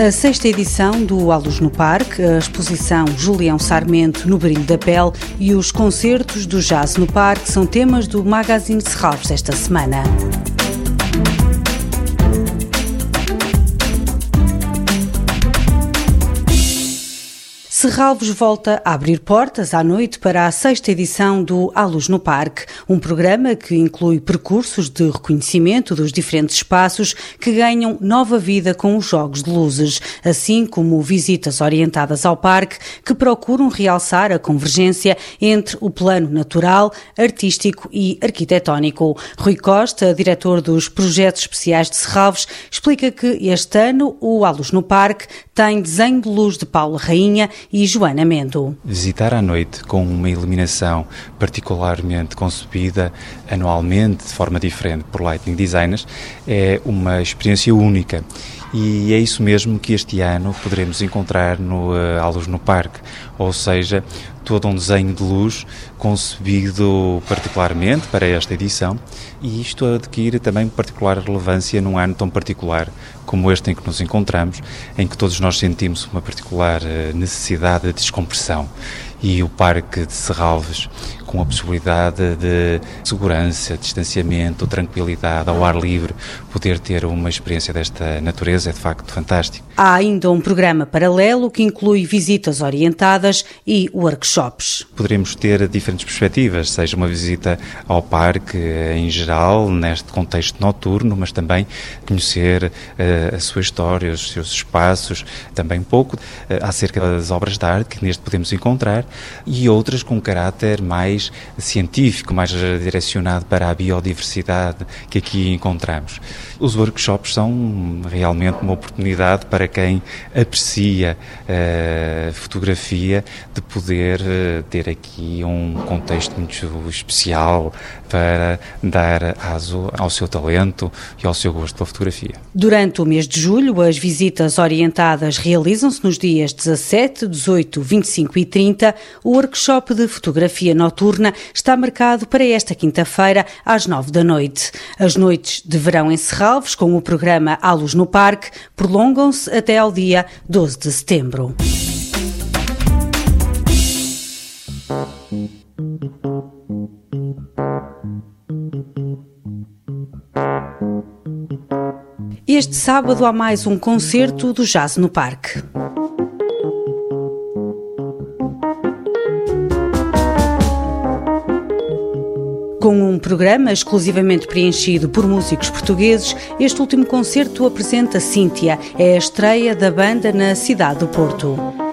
A sexta edição do Alus no Parque, a exposição Julião Sarmento no Brilho da Pele e os concertos do Jazz no Parque são temas do Magazine Serralves esta semana. Serralvos volta a abrir portas à noite para a sexta edição do A Luz no Parque, um programa que inclui percursos de reconhecimento dos diferentes espaços que ganham nova vida com os jogos de luzes, assim como visitas orientadas ao parque que procuram realçar a convergência entre o plano natural, artístico e arquitetónico. Rui Costa, diretor dos projetos especiais de Serralvos, explica que este ano o A Luz no Parque tem desenho de luz de Paula Rainha e Joana Mendo. Visitar à noite com uma iluminação particularmente concebida anualmente de forma diferente por lighting designers é uma experiência única. E é isso mesmo que este ano poderemos encontrar no uh, no Parque, ou seja, todo um desenho de luz concebido particularmente para esta edição. E isto adquire também particular relevância num ano tão particular como este em que nos encontramos, em que todos nós sentimos uma particular eh, necessidade de descompressão e o Parque de Serralves com a possibilidade de segurança, distanciamento, tranquilidade, ao ar livre, poder ter uma experiência desta natureza é de facto fantástico. Há ainda um programa paralelo que inclui visitas orientadas e workshops. Poderemos ter diferentes perspectivas, seja uma visita ao parque em geral, neste contexto noturno, mas também conhecer uh, a sua história, os seus espaços, também um pouco uh, acerca das obras de arte que neste podemos encontrar e outras com caráter mais científico, mais direcionado para a biodiversidade que aqui encontramos. Os workshops são realmente uma oportunidade para quem aprecia a uh, fotografia de poder uh, ter aqui um contexto muito especial para dar aso ao seu talento e ao seu gosto pela fotografia. Durante o mês de julho, as visitas orientadas realizam-se nos dias 17, 18, 25 e 30. O workshop de fotografia noturna está marcado para esta quinta-feira, às nove da noite. As noites de verão em Serralves, com o programa À Luz no Parque, prolongam-se até ao dia 12 de setembro. Este sábado há mais um concerto do Jazz no Parque. Com um programa exclusivamente preenchido por músicos portugueses, este último concerto apresenta Cíntia, é a estreia da banda na cidade do Porto.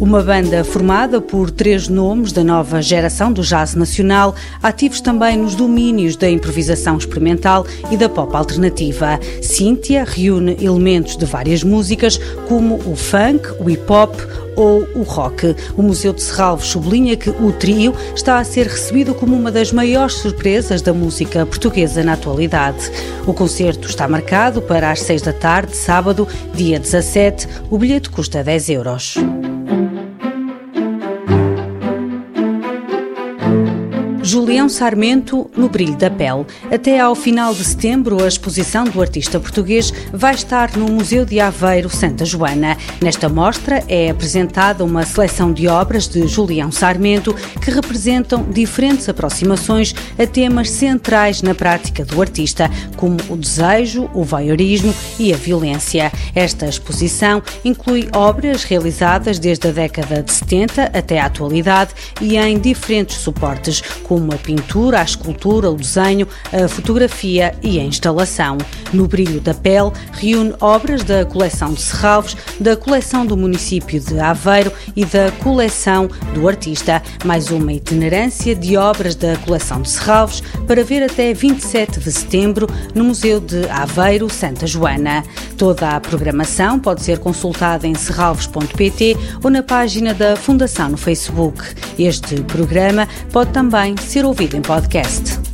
Uma banda formada por três nomes da nova geração do jazz nacional, ativos também nos domínios da improvisação experimental e da pop alternativa. Cíntia reúne elementos de várias músicas, como o funk, o hip hop ou o rock. O Museu de Serralves sublinha que o trio está a ser recebido como uma das maiores surpresas da música portuguesa na atualidade. O concerto está marcado para as seis da tarde, sábado, dia 17. O bilhete custa 10 euros. Julião Sarmento no Brilho da Pele. Até ao final de setembro, a exposição do artista português vai estar no Museu de Aveiro Santa Joana. Nesta mostra é apresentada uma seleção de obras de Julião Sarmento que representam diferentes aproximações a temas centrais na prática do artista, como o desejo, o voyeurismo e a violência. Esta exposição inclui obras realizadas desde a década de 70 até à atualidade e em diferentes suportes, como a pintura, a escultura, o desenho, a fotografia e a instalação. No Brilho da Pele, reúne obras da coleção de Serralves, da coleção do município de Aveiro e da coleção do artista. Mais uma itinerância de obras da coleção de Serralves para ver até 27 de setembro no Museu de Aveiro Santa Joana. Toda a programação pode ser consultada em serralves.pt ou na página da Fundação no Facebook. Este programa pode também ser ouvido em podcast.